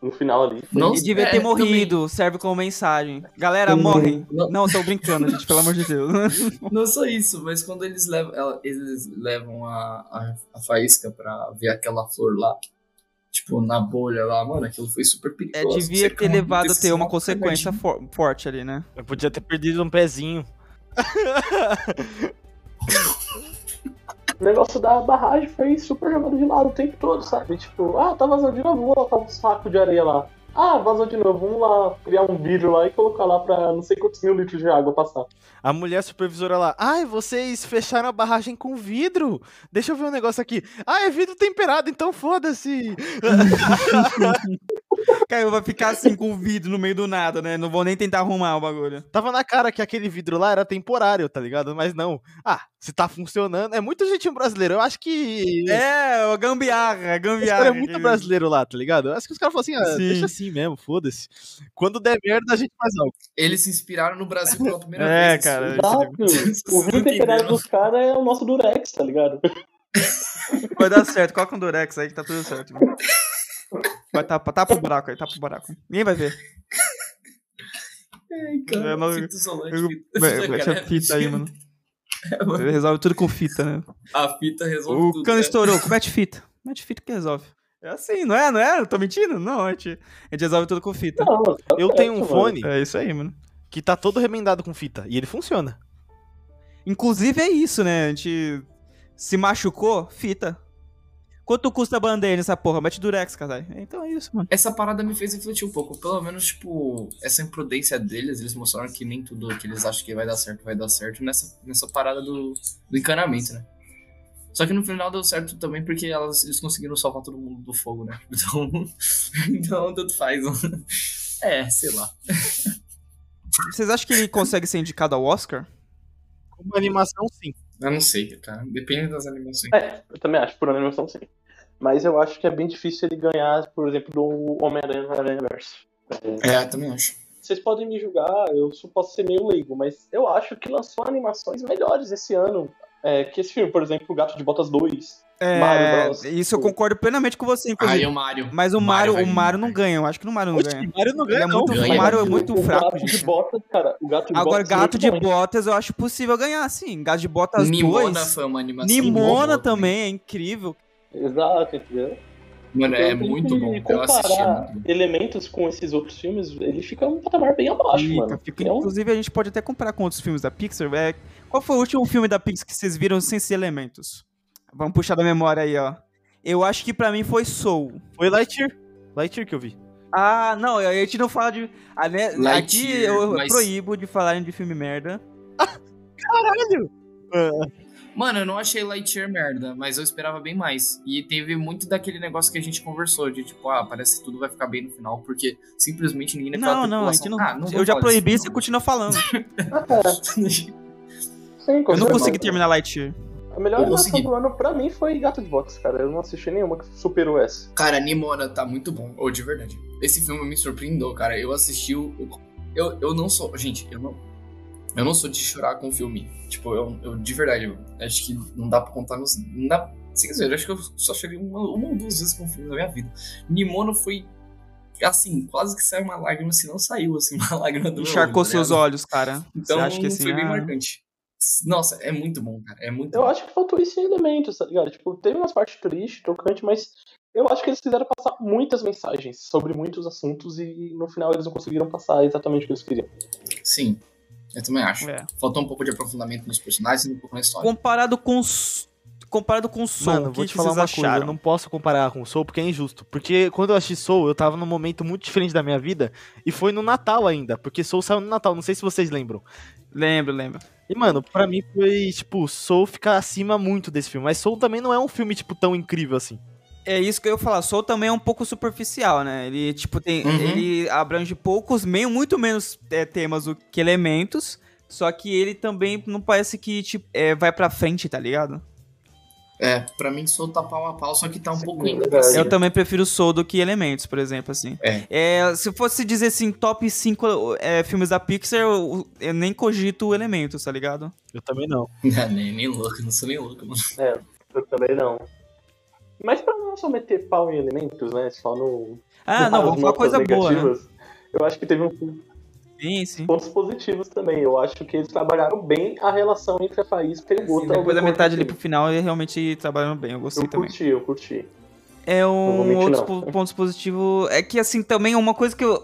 Speaker 3: No final ali.
Speaker 4: Não
Speaker 1: E devia
Speaker 4: é,
Speaker 1: ter
Speaker 4: também.
Speaker 1: morrido, serve como mensagem. Galera,
Speaker 3: Sim.
Speaker 1: morrem.
Speaker 4: Não.
Speaker 1: Não, tô brincando, gente, pelo amor de Deus. *laughs*
Speaker 4: Não só isso, mas quando eles levam, ela- eles levam a, a, a faísca pra ver aquela flor lá, tipo, na bolha lá, mano, aquilo foi super
Speaker 1: É,
Speaker 4: perigoso.
Speaker 1: devia
Speaker 4: Você
Speaker 1: ter levado a ter uma
Speaker 4: mal,
Speaker 1: consequência for- forte ali, né?
Speaker 2: Eu podia ter perdido um pezinho. *laughs*
Speaker 3: O negócio da barragem foi super jogado de lado o tempo todo, sabe? Tipo, ah, tá vazando de novo, vamos lá, tá um saco de areia lá. Ah, vazou de novo, vamos lá criar um vidro lá e colocar lá pra não sei quantos mil litros de água passar.
Speaker 2: A mulher supervisora lá, ai, vocês fecharam a barragem com vidro. Deixa eu ver um negócio aqui. Ah, é vidro temperado, então foda-se. *laughs* *laughs*
Speaker 1: Cara, vai ficar assim com o vidro no meio do nada, né? Não vou nem tentar arrumar o bagulho.
Speaker 2: Tava na cara que aquele vidro lá era temporário, tá ligado? Mas não. Ah, se tá funcionando. É muito jeitinho brasileiro. Eu acho que.
Speaker 1: É, o gambiarra,
Speaker 2: Os
Speaker 1: gambiarra.
Speaker 2: é muito brasileiro lá, tá ligado? Eu acho que os caras falam assim, ah, deixa assim mesmo, foda-se. Quando der merda, a gente faz algo.
Speaker 4: Eles se inspiraram no Brasil pela primeira
Speaker 1: É,
Speaker 4: vez.
Speaker 1: cara.
Speaker 4: isso-
Speaker 3: Exato! O vidro temperado dos caras é o nosso Durex, tá ligado?
Speaker 1: Vai dar certo, coloca um Durex aí que tá tudo certo. Mano. *laughs* Vai tapa, tapa o buraco aí, tapa o buraco. Ninguém vai ver.
Speaker 4: Ai, cara,
Speaker 1: É, não-
Speaker 4: fita isolante,
Speaker 1: Eu-
Speaker 4: fita-
Speaker 1: Vai-
Speaker 4: fita
Speaker 1: aí, mano. *laughs*
Speaker 4: É, mano.
Speaker 1: Ele resolve tudo com fita, né?
Speaker 4: A fita resolve
Speaker 1: O
Speaker 4: tudo.
Speaker 1: cano
Speaker 4: né?
Speaker 1: estourou, *laughs* mete fita. Mete fita que resolve. É assim, não é? Não é? Eu tô mentindo? Não, a gente, a gente resolve tudo com fita.
Speaker 3: Não, tá
Speaker 2: Eu
Speaker 3: certo,
Speaker 2: tenho um
Speaker 3: mano.
Speaker 2: fone
Speaker 1: É isso aí, mano.
Speaker 2: que tá todo remendado com fita e ele funciona.
Speaker 1: Inclusive é isso, né? A gente se machucou, fita. Quanto custa a band-aid nessa porra? Mete durex, caralho. Então é isso, mano.
Speaker 4: Essa parada me fez refletir um pouco. Pelo menos, tipo, essa imprudência deles, eles mostraram que nem tudo que eles acham que vai dar certo vai dar certo nessa, nessa parada do, do encanamento, né? Só que no final deu certo também porque elas, eles conseguiram salvar todo mundo do fogo, né? *laughs* Então, então tanto faz. É, sei lá.
Speaker 1: Vocês acham que ele consegue ser indicado ao Oscar?
Speaker 2: Como animação, sim.
Speaker 4: Eu não sei, cara. Depende das animações.
Speaker 3: É, eu também acho, por animação sim. Mas eu acho que é bem difícil ele ganhar, por exemplo, do Homem-Aranha no Aranha Verso.
Speaker 4: É, também acho.
Speaker 3: Vocês podem me julgar, eu posso ser meio leigo, mas eu acho que lançou animações melhores esse ano. É, que esse filme, por exemplo, Gato de Botas 2.
Speaker 1: É,
Speaker 3: Mario Bros.
Speaker 1: isso eu concordo plenamente com você,
Speaker 4: Aí
Speaker 1: inclusive.
Speaker 4: o Mario.
Speaker 1: Mas o Mario,
Speaker 4: vai
Speaker 1: o Mario não ganha. Eu acho que o Mario não ganha.
Speaker 2: Mario não
Speaker 1: é
Speaker 2: ganha, não.
Speaker 1: muito,
Speaker 4: ganha.
Speaker 1: o Mario é muito
Speaker 3: o
Speaker 1: fraco,
Speaker 3: Gato de. Botas, cara, o Gato de
Speaker 1: Agora,
Speaker 3: Botas
Speaker 1: Gato
Speaker 3: é
Speaker 1: de
Speaker 3: muito bom.
Speaker 1: Botas eu acho possível ganhar, sim. Gato de Botas
Speaker 4: Nimona
Speaker 1: 2.
Speaker 4: foi uma animação.
Speaker 1: Nimona também é incrível.
Speaker 3: Exato, entendeu?
Speaker 4: Mano, é
Speaker 3: Então,
Speaker 4: muito bom. É
Speaker 3: comparar
Speaker 4: muito bom.
Speaker 3: elementos com esses outros filmes, ele fica um patamar bem abaixo,
Speaker 1: Fica,
Speaker 3: mano.
Speaker 1: fica.
Speaker 3: É um-
Speaker 1: Inclusive, a gente pode até comparar com outros filmes da Pixar. É... Qual foi o último filme da Pixar que vocês viram sem ser elementos? Vamos puxar da memória aí, ó. Eu acho que pra mim foi Soul.
Speaker 2: Foi Lightyear. Lightyear que eu vi.
Speaker 1: Ah, não, a gente não fala de. ah, né, Aqui
Speaker 4: Lightyear,
Speaker 1: eu
Speaker 4: mas-
Speaker 1: proíbo de falarem de filme merda. *laughs*
Speaker 2: Caralho!
Speaker 4: Mano, eu não achei Lightyear merda, mas eu esperava bem mais. E teve muito daquele negócio que a gente conversou, de tipo, ah, parece que tudo vai ficar bem no final, porque simplesmente ninguém naquela
Speaker 1: Não, não, a gente não.
Speaker 4: Ah, não
Speaker 1: eu já proibi,
Speaker 4: disso,
Speaker 1: você continua falando. *laughs* *laughs*
Speaker 3: Sim,
Speaker 1: Eu não consegui terminar Lightyear.
Speaker 3: A melhor animação do ano pra mim foi Gato de Botas, cara. Eu não assisti nenhuma que superou essa.
Speaker 4: Cara, Nimona tá muito bom, ou de verdade. Esse filme me surpreendeu, cara. Eu assisti o. Eu, eu não sou. Gente, eu não. Eu não sou de chorar com filme. Tipo, eu, eu de verdade, eu acho que não dá pra contar nos. Não dá. Sem dizer, eu acho que eu só chorei uma, uma ou duas vezes com filme na minha vida. Nimona foi. Assim, quase que saiu uma lágrima, se não saiu, assim, *laughs* uma lágrima do meu
Speaker 1: Encharcou
Speaker 4: olho, tá
Speaker 1: seus
Speaker 4: ligado?
Speaker 1: olhos, cara.
Speaker 4: Então
Speaker 1: você acha que assim.
Speaker 4: foi bem
Speaker 1: ah,
Speaker 4: marcante. Nossa, é muito bom, cara. É muito
Speaker 3: Eu
Speaker 4: bom.
Speaker 3: acho que faltou isso em elementos, tá ligado? Tipo, teve umas partes tristes, tocantes, mas eu acho que eles quiseram passar muitas mensagens sobre muitos assuntos e no final eles não conseguiram passar exatamente o que eles queriam.
Speaker 4: Sim, eu também acho.
Speaker 1: É.
Speaker 4: Faltou um pouco de aprofundamento nos personagens e um pouco na história.
Speaker 1: Comparado com os. Comparado com o Soul,
Speaker 2: Mano, vou
Speaker 1: que
Speaker 2: te falar
Speaker 1: vocês
Speaker 2: uma
Speaker 1: acharam?
Speaker 2: coisa, eu não posso comparar com Soul porque é injusto. Porque quando eu assisti Soul, eu tava num momento muito diferente da minha vida e foi no Natal ainda, porque Soul saiu no Natal, não sei se vocês lembram.
Speaker 1: Lembro, lembro.
Speaker 2: E, mano, pra mim foi, tipo, Soul ficar acima muito desse filme. Mas Soul também não é um filme, tipo, tão incrível assim.
Speaker 1: É isso que eu ia falar. Soul também é um pouco superficial, né? Ele, tipo, tem.
Speaker 4: Uhum.
Speaker 1: Ele abrange poucos, meio, muito menos é, temas do que elementos. Só que ele também não parece que, tipo, é, vai pra frente, tá ligado?
Speaker 4: É, pra mim solta pau a pau, só que tá um pouco
Speaker 3: é
Speaker 4: ainda
Speaker 3: verdade.
Speaker 4: pra cima.
Speaker 1: Eu também prefiro Soul do que Elementos, por exemplo, assim.
Speaker 4: É.
Speaker 1: se fosse dizer assim, top 5 é, filmes da Pixar, eu, eu nem cogito Elementos, tá ligado?
Speaker 2: Eu também não. *laughs*
Speaker 4: Não, nem, nem louco, não sou nem louco, mano.
Speaker 3: É, eu também não. Mas pra não só meter pau em elementos, né? Só no.
Speaker 1: Ah, não,
Speaker 3: nas
Speaker 1: vamos falar
Speaker 3: notas
Speaker 1: coisa boa, né?
Speaker 3: Eu acho que teve um
Speaker 1: Sim, sim.
Speaker 3: pontos positivos também. Eu acho que eles trabalharam bem a relação entre a Faísca e o Gota.
Speaker 1: depois da metade ali pro final, eles realmente trabalham bem, eu gostei
Speaker 3: Eu
Speaker 1: também.
Speaker 3: curti, eu curti.
Speaker 1: É um
Speaker 3: mentir,
Speaker 1: outros
Speaker 3: não.
Speaker 1: po- pontos positivos. É que assim, também uma coisa que eu.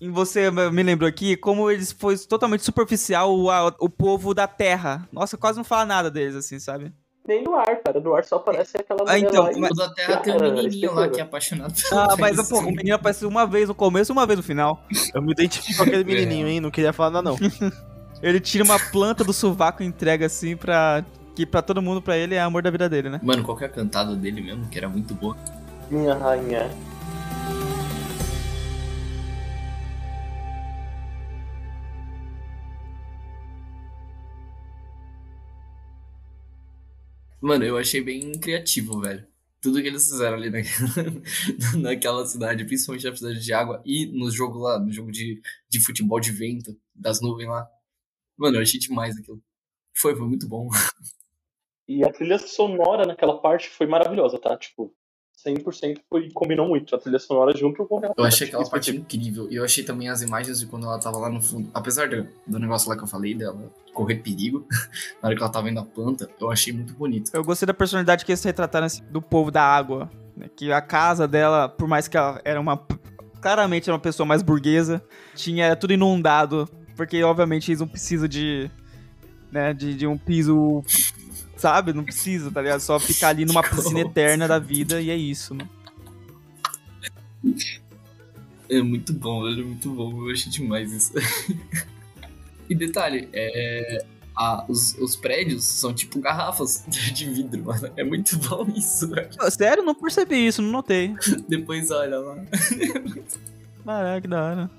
Speaker 1: Em você me lembrou aqui, como eles foi totalmente superficial o, a- o povo da Terra. Nossa, quase não fala nada deles, assim, sabe?
Speaker 3: Nem do ar, cara. Do ar só aparece aquela
Speaker 1: Ah, então,
Speaker 3: lá
Speaker 1: mas-
Speaker 4: da Terra tem um menininho lá
Speaker 3: esqueceu.
Speaker 4: que é apaixonado
Speaker 1: Ah, mas pô, o menino aparece uma vez no começo e uma vez no final.
Speaker 2: Eu me identifico com aquele *laughs* menininho, hein? Não queria falar nada, não.
Speaker 1: Ele tira uma planta do sovaco e entrega assim pra. Que pra todo mundo, pra ele, é amor da vida dele, né?
Speaker 4: Mano, qual que é a cantada dele mesmo, que era muito boa.
Speaker 3: Minha rainha.
Speaker 4: Mano, eu achei bem criativo, velho. Tudo que eles fizeram ali naquela, *laughs* naquela cidade, principalmente na cidade de água e no jogo lá, no jogo de, de futebol de vento, das nuvens lá. Mano, eu achei demais aquilo. Foi, foi muito bom. *laughs*
Speaker 3: E a trilha sonora naquela parte foi maravilhosa, tá? Tipo, 100% foi, combinou muito a trilha sonora junto com
Speaker 4: Eu achei aquela parte incrível. E eu achei também as imagens de quando ela tava lá no fundo. Apesar do, do negócio lá que eu falei dela correr perigo, *laughs* na hora que ela tava vendo a planta, eu achei muito bonito.
Speaker 1: Eu gostei da personalidade que eles retrataram assim, do povo da água. Né? Que a casa dela, por mais que ela era uma. Claramente era uma pessoa mais burguesa, tinha tudo inundado. Porque, obviamente, eles não precisam de. Né, de, de um piso sabe? Não precisa, tá ligado? Só ficar ali numa piscina eterna da vida e é isso, né?
Speaker 4: É muito bom, velho, é muito bom. Eu achei demais isso. *laughs* e detalhe, é, a, os, os, prédios são tipo garrafas *laughs* de vidro, mano. É muito bom isso, velho.
Speaker 1: Sério? Não percebi isso, não notei. *laughs*
Speaker 4: Depois olha lá.
Speaker 1: Caraca, que da hora.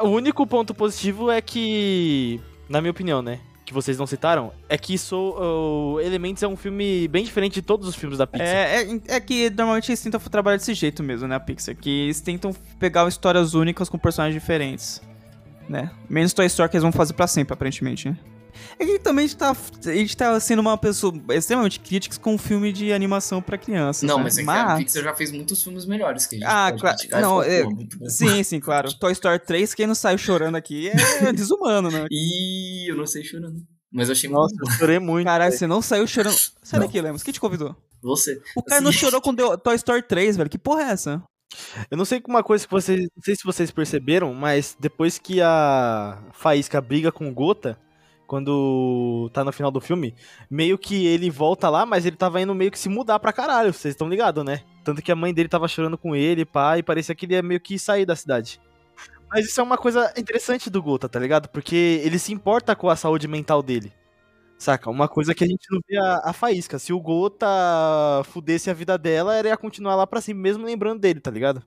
Speaker 2: O único ponto positivo é que, na minha opinião, né? Que vocês não citaram, é que o Elementos é um filme bem diferente de todos os filmes da Pixar.
Speaker 1: É, é, é, que normalmente eles tentam trabalhar desse jeito mesmo, né, a Pixar. Que eles tentam pegar histórias únicas com personagens diferentes, né? Menos Toy Story que eles vão fazer para sempre, aparentemente, né? É que também a gente, tá, a gente tá sendo uma pessoa extremamente crítica com um filme de animação para crianças.
Speaker 4: Não,
Speaker 1: né?
Speaker 4: mas é que a Pixar já fez muitos filmes melhores que a gente
Speaker 1: Ah, claro. Não, é... Sim, sim, claro. *laughs* Toy Story 3, quem não saiu chorando aqui é *laughs* desumano, né?
Speaker 4: Ih, eu não sei chorando. Mas eu achei
Speaker 2: Nossa,
Speaker 4: muito
Speaker 2: eu chorei muito.
Speaker 1: Caralho, você não saiu chorando. Sai daqui, Lemos. Quem te convidou?
Speaker 4: Você.
Speaker 1: O cara assim... não chorou com *laughs* Toy Story 3, velho. Que porra é essa?
Speaker 2: Eu não sei uma coisa que vocês. Não sei se vocês perceberam, mas depois que a Faísca briga com o Gota, quando tá no final do filme, meio que ele volta lá, mas ele tava indo meio que se mudar pra caralho, vocês estão ligados, né? Tanto que a mãe dele tava chorando com ele, pá, e parecia que ele ia meio que sair da cidade. Mas isso é uma coisa interessante do Gota, tá ligado? Porque ele se importa com a saúde mental dele. Saca? Uma coisa que a gente não vê a, a Faísca. Se o Gota fudesse a vida dela, ela ia continuar lá pra cima, mesmo lembrando dele, tá ligado?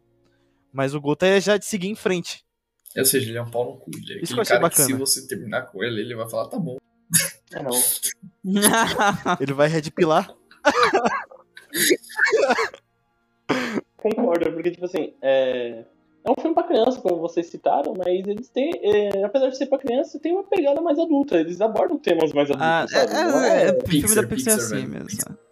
Speaker 2: Mas o Gota é já de seguir em frente.
Speaker 4: Ou seja, ele é um pau no cu. Ele é
Speaker 2: Isso que eu achei bacana.
Speaker 4: se você terminar com ele, ele vai falar, tá bom.
Speaker 3: É não. *laughs*
Speaker 2: ele vai redpilar. *laughs*
Speaker 3: Concordo, porque, tipo assim, é... é um filme pra criança, como vocês citaram, mas eles têm, é... apesar de ser pra criança, tem uma pegada mais adulta. Eles abordam temas mais adultos,
Speaker 1: ah,
Speaker 3: sabe?
Speaker 1: É, é, é, é, filme da Pixar é assim mesmo. *laughs*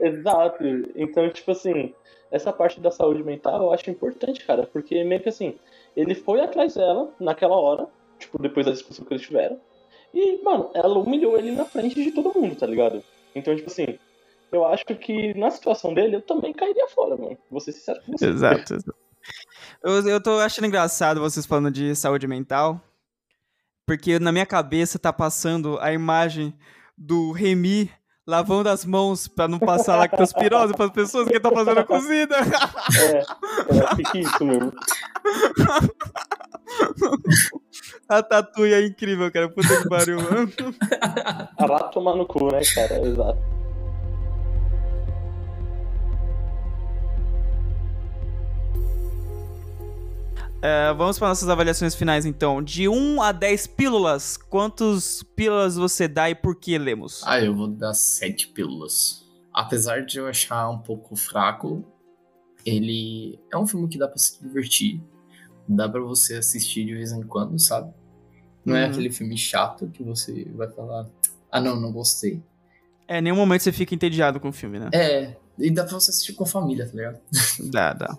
Speaker 3: Exato. Então, tipo assim, essa parte da saúde mental eu acho importante, cara, porque meio que assim, ele foi atrás dela naquela hora, tipo, depois da discussão que eles tiveram. E, mano, ela humilhou ele na frente de todo mundo, tá ligado? Então, tipo assim, eu acho que na situação dele eu também cairia fora, mano. Vou ser sincero com você.
Speaker 1: Exato. Eu, eu tô achando engraçado vocês falando de saúde mental, porque na minha cabeça tá passando a imagem do Remy lavando as mãos pra não passar lactospirose pras pessoas que estão fazendo a cozida.
Speaker 3: É, é, que isso mesmo.
Speaker 1: A tatuia é incrível, cara. Puta que pariu, mano.
Speaker 3: Vá tomar no cu, né, cara? Exato.
Speaker 1: É, vamos para nossas avaliações finais, então. De 1 a 10 pílulas, quantas pílulas você dá e por que, Lemos?
Speaker 4: Ah, eu vou dar 7 pílulas. Apesar de eu achar um pouco fraco, ele é um filme que dá pra se divertir. Dá pra você assistir de vez em quando, sabe? Não é
Speaker 1: Uhum.
Speaker 4: aquele filme chato que você vai falar, ah não, não gostei.
Speaker 1: É, nenhum momento você fica entediado com o filme, né?
Speaker 4: É, e dá pra você assistir com a família, tá ligado?
Speaker 1: Dá, dá.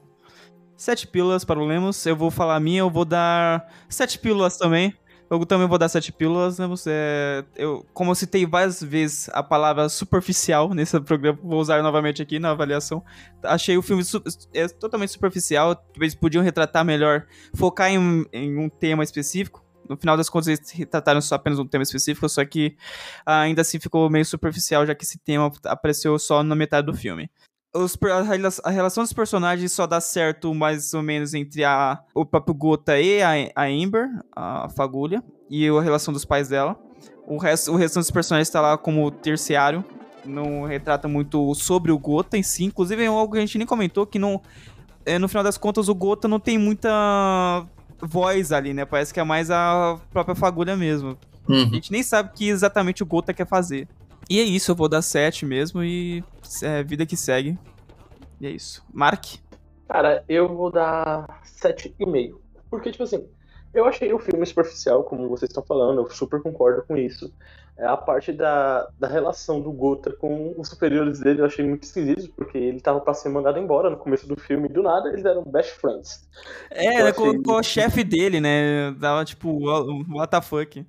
Speaker 1: Sete pílulas para o Lemos. Eu vou falar a minha, eu vou dar sete pílulas também. Eu também vou dar sete pílulas. Lemos. É, eu, como eu citei várias vezes a palavra superficial nesse programa, vou usar novamente aqui na avaliação. Achei o filme su é, totalmente superficial. Eles podiam retratar melhor, focar em, em um tema específico. No final das contas, eles retrataram só apenas um tema específico, só que ainda assim ficou meio superficial, já que esse tema apareceu só na metade do filme os, a, a, relação dos personagens só dá certo mais ou menos entre a, o próprio Gota e a, a Amber, a Fagulha, e a relação dos pais dela. O resto, o resto dos personagens está lá como terciário, não retrata muito sobre o Gota em si. Inclusive, é algo que a gente nem comentou, que não, é, no final das contas o Gota não tem muita voz ali, né? Parece que é mais a própria Fagulha mesmo.
Speaker 4: Uhum.
Speaker 1: A gente nem sabe o que exatamente o Gota quer fazer. E é isso, eu vou dar 7 mesmo e é vida que segue. E é isso. Mark?
Speaker 3: Cara, eu vou dar 7,5. Porque, tipo assim, Eu achei o filme superficial, como vocês estão falando, eu super concordo com isso. É, a parte da, da relação do Gota com os superiores dele eu achei muito esquisito, porque ele tava pra ser mandado embora no começo do filme, e do nada eles eram best friends.
Speaker 1: É, né,
Speaker 3: achei-
Speaker 1: com, com o chefe dele, né? Dava tipo, what the fuck.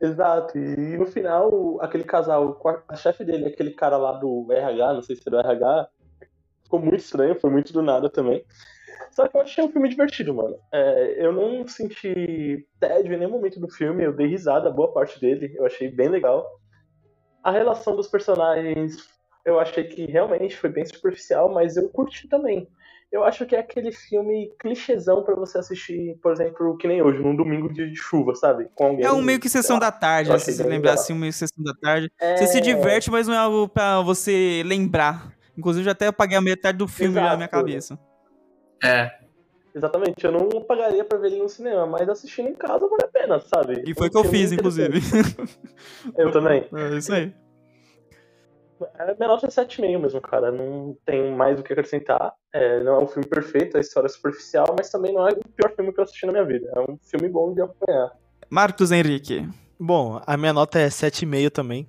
Speaker 3: Exato, e no final, aquele casal, a chefe dele, aquele cara lá do RH, não sei se era do RH, ficou muito estranho, foi muito do nada também. Só que eu achei um filme divertido, mano. É, eu não senti tédio em nenhum momento do filme, eu dei risada boa parte dele, eu achei bem legal. A relação dos personagens, eu achei que realmente foi bem superficial, mas eu curti também. Eu acho que é aquele filme clichêzão pra você assistir, por exemplo, que nem hoje, num domingo de chuva, sabe? Com alguém.
Speaker 1: É um meio que sessão da tarde, né, se você lembrar
Speaker 3: legal.
Speaker 1: assim, um meio que sessão da tarde.
Speaker 3: É,
Speaker 1: Você se diverte, mas não é algo pra você lembrar. Inclusive, eu até apaguei a metade do filme já na minha
Speaker 3: Exato.
Speaker 1: cabeça.
Speaker 4: É,
Speaker 3: Exatamente, eu não pagaria pra ver ele no cinema, mas assistindo em casa vale a pena, sabe?
Speaker 1: E foi o que eu fiz, inclusive.
Speaker 3: Eu também. *laughs*
Speaker 1: É isso aí.
Speaker 3: É, minha nota é 7,5 mesmo, cara. Não tem mais o que acrescentar. É, não é um filme perfeito, a história é superficial, mas também não é o pior filme que eu assisti na minha vida. É um filme bom de acompanhar.
Speaker 1: Marcos Henrique.
Speaker 2: Bom, a minha nota é 7,5 também.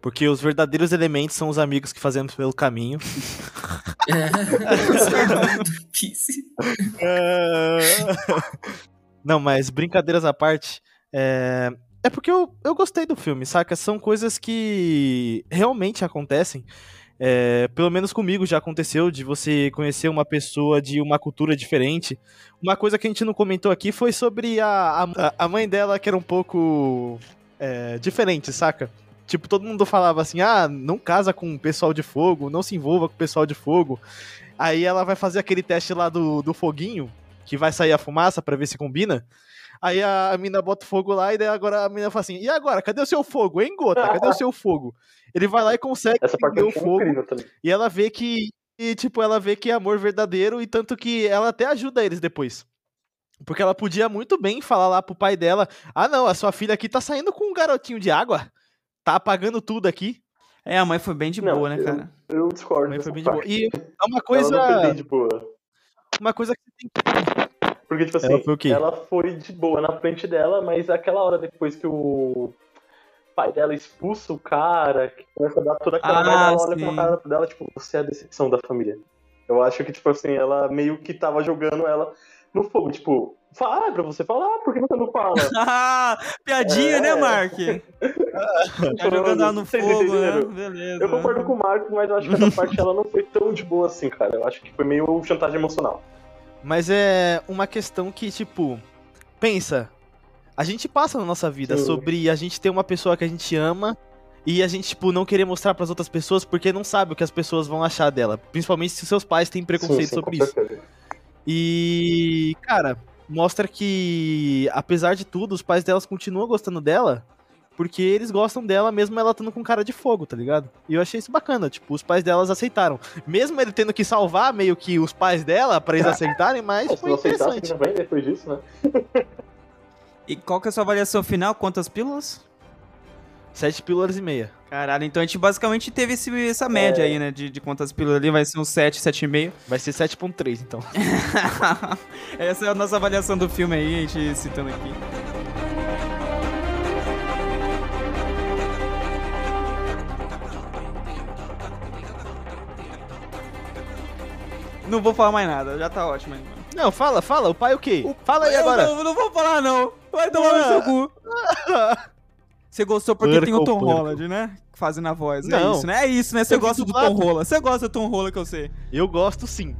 Speaker 2: Porque os verdadeiros elementos são os amigos que fazemos pelo caminho. *laughs*
Speaker 4: é. do Kiss. *laughs*
Speaker 2: Não, mas brincadeiras à parte, é, é porque eu, eu gostei do filme, saca? São coisas que realmente acontecem. É, pelo menos comigo já aconteceu de você conhecer uma pessoa de uma cultura diferente. Uma coisa que a gente não comentou aqui foi sobre a, a, a mãe dela, que era um pouco é, diferente, saca? Tipo, todo mundo falava assim: ah, não casa com o pessoal de fogo, não se envolva com o pessoal de fogo. Aí ela vai fazer aquele teste lá do, do foguinho, que vai sair a fumaça pra ver se combina. Aí a, a mina bota o fogo lá e daí agora a mina fala assim: e agora? Cadê o seu fogo, hein, Gota? Cadê o seu fogo? Ele vai lá e consegue
Speaker 3: Essa parte
Speaker 2: acender
Speaker 3: eu
Speaker 2: o fogo.
Speaker 3: incrível também.
Speaker 2: E ela vê que. E, tipo, ela vê que é amor verdadeiro e tanto que ela até ajuda eles depois. Porque ela podia muito bem falar lá pro pai dela: Ah, não, a sua filha aqui tá saindo com um garotinho de água. Tá apagando tudo aqui.
Speaker 1: É, a mãe foi bem de
Speaker 3: Não,
Speaker 1: boa, né,
Speaker 3: eu-
Speaker 1: cara?
Speaker 3: Eu discordo.
Speaker 2: Mas
Speaker 3: dessa
Speaker 2: foi bem de boa.
Speaker 3: parte.
Speaker 2: E é uma
Speaker 3: Ela não foi
Speaker 2: coisa.
Speaker 3: bem de boa.
Speaker 2: Uma coisa que você tem que.
Speaker 3: Porque, tipo assim,
Speaker 2: Ela foi
Speaker 3: ela foi de boa na frente dela, mas aquela hora depois que o pai dela expulsa o cara, que começa a dar toda aquela
Speaker 1: Ah,
Speaker 3: merda, ela olha
Speaker 1: sim.
Speaker 3: com a cara dela, tipo, você é a decepção da família. Eu acho que, tipo assim, ela meio que tava jogando ela no fogo, tipo, fala pra você falar, por que você não fala?
Speaker 1: Ah, *laughs* piadinha,
Speaker 3: É.
Speaker 1: né, Mark? *laughs* Tá jogando ela no fogo, né? Beleza.
Speaker 3: Eu concordo com o Marcos, mas eu acho que essa parte ela não foi tão de boa assim, cara. Eu acho que foi meio chantagem emocional.
Speaker 2: Mas é uma questão que, tipo, pensa, a gente passa na nossa vida
Speaker 3: Sim.
Speaker 2: sobre a gente ter uma pessoa que a gente ama e a gente, tipo, não querer mostrar pras outras pessoas porque não sabe o que as pessoas vão achar dela. Principalmente se seus pais têm preconceito
Speaker 3: Sim, sim,
Speaker 2: sobre isso. E, cara, mostra que, apesar de tudo, os pais delas continuam gostando dela. Porque eles gostam dela mesmo ela estando com cara de fogo, tá ligado? E eu achei isso bacana, tipo, os pais delas aceitaram. Mesmo ele tendo que salvar meio que os pais dela pra eles aceitarem, mas *laughs*
Speaker 3: É, se
Speaker 2: foi interessante.
Speaker 3: também depois disso, né? *laughs*
Speaker 1: E qual que é a sua avaliação final? Quantas pílulas?
Speaker 2: Sete pílulas e meia.
Speaker 1: Caralho, então a gente basicamente teve esse- essa média
Speaker 3: É.
Speaker 1: aí, né? De, de quantas pílulas ali, vai ser uns 7, 7,5.
Speaker 2: Vai ser 7.3, então. *laughs*
Speaker 1: Essa é a nossa avaliação do filme aí, a gente citando aqui. Não vou falar mais nada, já tá ótimo ainda.
Speaker 2: Não, fala, fala, o pai o quê? Fala aí
Speaker 1: Eu
Speaker 2: agora.
Speaker 1: Não, não vou falar não. Vai tomar no seu cu. *laughs* Você gostou porque tem o Tom
Speaker 2: porco.
Speaker 1: Holland, né? Fazendo a voz. É
Speaker 2: Não.
Speaker 1: isso, né? É isso, né? Você gosta do. Tom Holland. Você gosta do Tom Holland que eu sei.
Speaker 2: Eu gosto sim.